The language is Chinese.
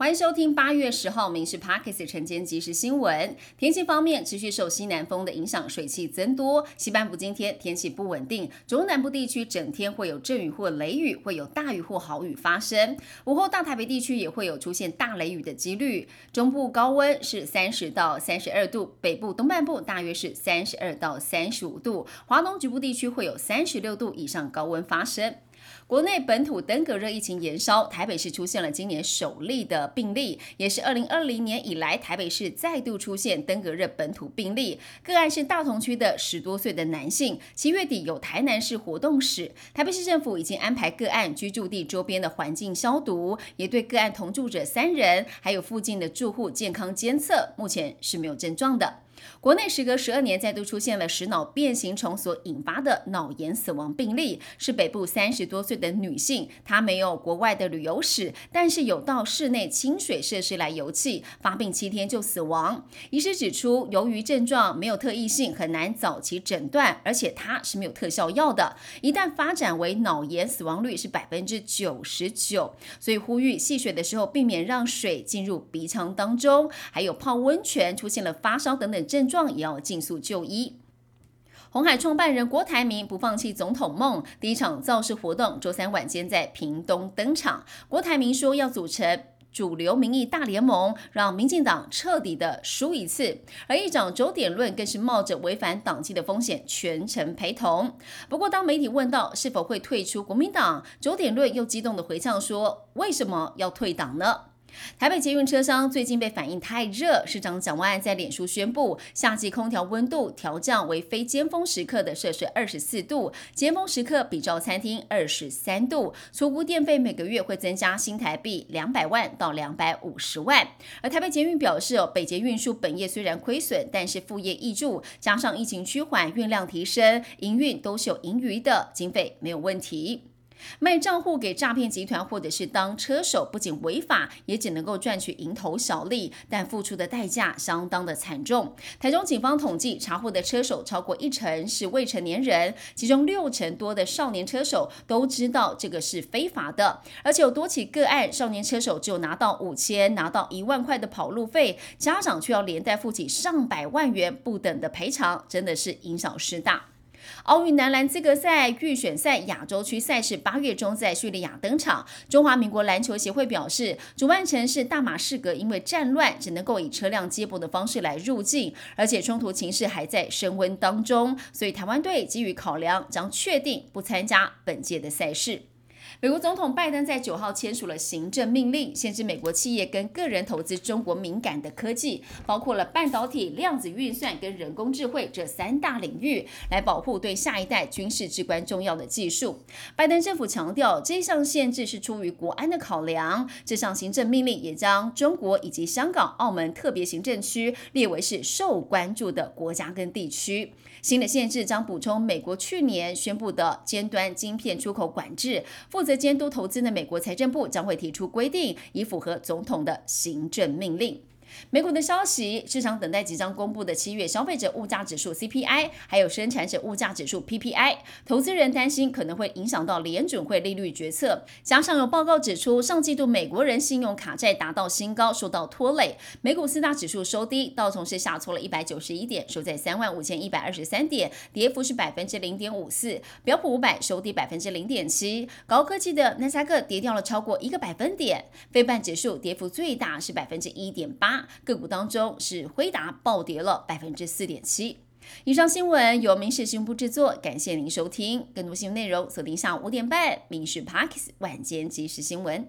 欢迎收听八月十号《民事 Parkes》晨间即时新闻。天气方面，持续受西南风的影响，水汽增多。西半部今天天气不稳定，中南部地区整天会有阵雨或雷雨，会有大雨或豪雨发生。午后大台北地区也会有出现大雷雨的几率。中部高温是三十到三十二度，北部东半部大约是三十二到三十五度，华东局部地区会有三十六度以上高温发生。国内本土登革热疫情延烧，台北市出现了今年首例的病例，也是二零二零年以来台北市再度出现登革热本土病例。个案是大同区的十多岁的男性，七月底有台南市活动史。台北市政府已经安排个案居住地周边的环境消毒，也对个案同住者三人还有附近的住户健康监测，目前是没有症状的。国内时隔十二年再度出现了食脑变形虫所引发的脑炎死亡病例，是北部三十多岁的女性，她没有国外的旅游史，但是有到室内清水设施来游憩，发病七天就死亡。医师指出，由于症状没有特异性，很难早期诊断，而且它是没有特效药的，一旦发展为脑炎，死亡率是百分之九十九。所以呼吁戏水的时候避免让水进入鼻腔当中，还有泡温泉出现了发烧等等。症状也要尽速就医。红海创办人郭台铭不放弃总统梦，第一场造势活动周三晚间在屏东登场。郭台铭说要组成主流民意大联盟，让民进党彻底的输一次。而议长周点论更是冒着违反党纪的风险全程陪同。不过当媒体问到是否会退出国民党，周点论又激动的回呛说：为什么要退党呢？台北捷运车厢最近被反映太热，市长蒋万安在脸书宣布，夏季空调温度调降为非尖峰时刻的摄氏二十四度，尖峰时刻比照餐厅二十三度，出估电费每个月会增加新台币两百万到两百五十万。而台北捷运表示，哦，北捷运输本业虽然亏损，但是副业易助，加上疫情趋缓，运量提升，营运都是有盈余的，经费没有问题。卖账户给诈骗集团，或者是当车手，不仅违法，也只能够赚取蝇头小利，但付出的代价相当的惨重。台中警方统计查获的车手超过一成是未成年人，其中六成多的少年车手都知道这个是非法的，而且有多起个案，少年车手只有拿到五千、拿到一万块的跑路费，家长却要连带付起上百万元不等的赔偿，真的是因小失大。奥运男篮资格赛预选赛亚洲区赛事八月中在叙利亚登场。中华民国篮球协会表示，主办城市大马士革因为战乱，只能够以车辆接驳的方式来入境，而且冲突情势还在升温当中，所以台湾队基于考量，将确定不参加本届的赛事。美国总统拜登在九号签署了行政命令，限制美国企业跟个人投资中国敏感的科技，包括了半导体、量子运算跟人工智慧这三大领域，来保护对下一代军事至关重要的技术。拜登政府强调，这项限制是出于国安的考量。这项行政命令也将中国以及香港、澳门特别行政区列为是受关注的国家跟地区。新的限制将补充美国去年宣布的尖端晶片出口管制。负责监督投资的美国财政部将会提出规定，以符合总统的行政命令。美股的消息，市场等待即将公布的七月消费者物价指数 CPI，还有生产者物价指数 PPI。投资人担心可能会影响到联准会利率决策。加上有报告指出，上季度美国人信用卡债达到新高，受到拖累。美股四大指数收低，道琼斯下挫了一百九十一点，收在三万五千一百二十三点，跌幅是百分之零点五四。标普五百收低百分之零点七。高科技的纳斯达克跌掉了超过一个百分点。非半指数跌幅最大是百分之一点八。个股当中是辉达暴跌了百分之四点七。以上新闻由民事新闻部制作，感谢您收听。更多新闻内容锁定下午五点半《民事 Parks 晚间即时新闻》。